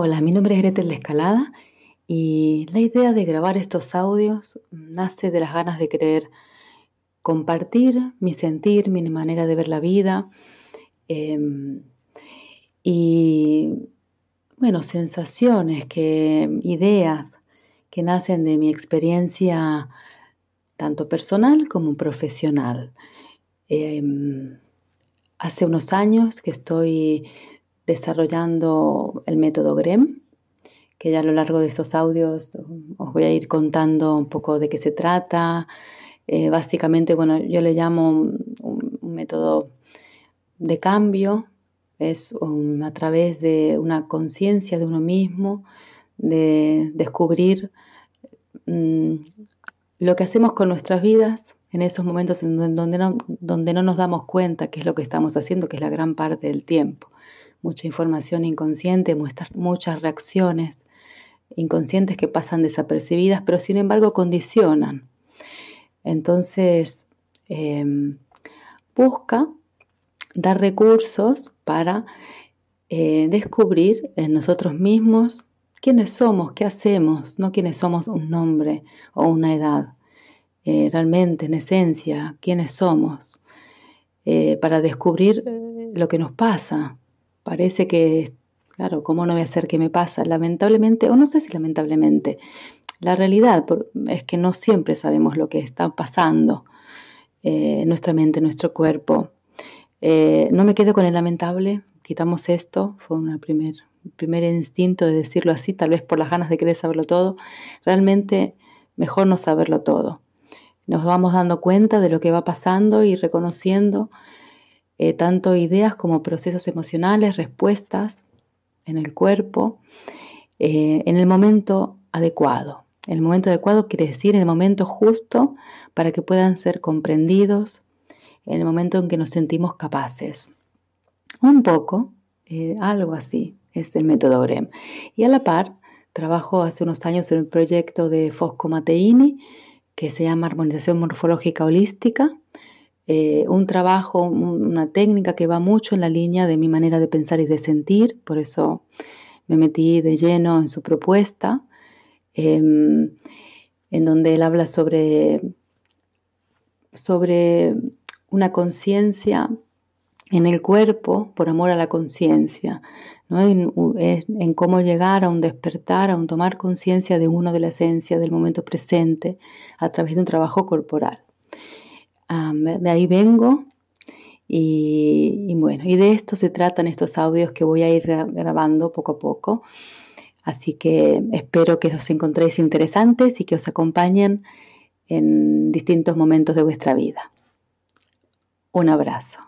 Hola, mi nombre es Gretel de Escalada y la idea de grabar estos audios nace de las ganas de querer compartir mi sentir, mi manera de ver la vida em, y, bueno, sensaciones, que, ideas que nacen de mi experiencia tanto personal como profesional. Em, hace unos años que estoy desarrollando el método GREM, que ya a lo largo de estos audios os voy a ir contando un poco de qué se trata. Eh, básicamente, bueno, yo le llamo un, método de cambio, es a través de una conciencia de uno mismo, de descubrir mm, lo que hacemos con nuestras vidas en esos momentos en donde no, donde no nos damos cuenta qué es lo que estamos haciendo, que es la gran parte del tiempo mucha información inconsciente, muchas, reacciones inconscientes que pasan desapercibidas, pero sin embargo condicionan. Entonces, em, busca dar recursos para eh, descubrir en nosotros mismos quiénes somos, qué hacemos, no quiénes somos un nombre o una edad. Eh, realmente, en esencia, quiénes somos, eh, para descubrir lo que nos pasa, Parece que, claro, ¿cómo no voy a hacer que me pasa? Lamentablemente, o no sé si lamentablemente, la realidad es que no siempre sabemos lo que está pasando en eh, nuestra mente, en nuestro cuerpo. Eh, no me quedo con el lamentable, quitamos esto, fue un primer, primer instinto de decirlo así, tal vez por las ganas de querer saberlo todo. Realmente mejor no saberlo todo. Nos vamos dando cuenta de lo que va pasando y reconociendo eh, tanto ideas como procesos emocionales, respuestas en el cuerpo, eh, en el momento adecuado. El momento adecuado quiere decir el momento justo para que puedan ser comprendidos, en el momento en que nos sentimos capaces. Un poco, eh, algo así, es el método GREM. Y a la par, trabajo hace unos años en un proyecto de Fosco Mateini que se llama Armonización Morfológica Holística, eh, un trabajo, una técnica que va mucho en la línea de mi manera de pensar y de sentir, por eso me metí de lleno en su propuesta, em, en donde él habla sobre, sobre una conciencia en el cuerpo por amor a la conciencia, en, en, cómo llegar a un despertar, a un tomar conciencia de uno de la esencia del momento presente a través de un trabajo corporal de ahí vengo y, bueno, y de esto se tratan estos audios que voy a ir grabando poco a poco. Así que espero que os encontréis interesantes y que os acompañen en distintos momentos de vuestra vida. Un abrazo.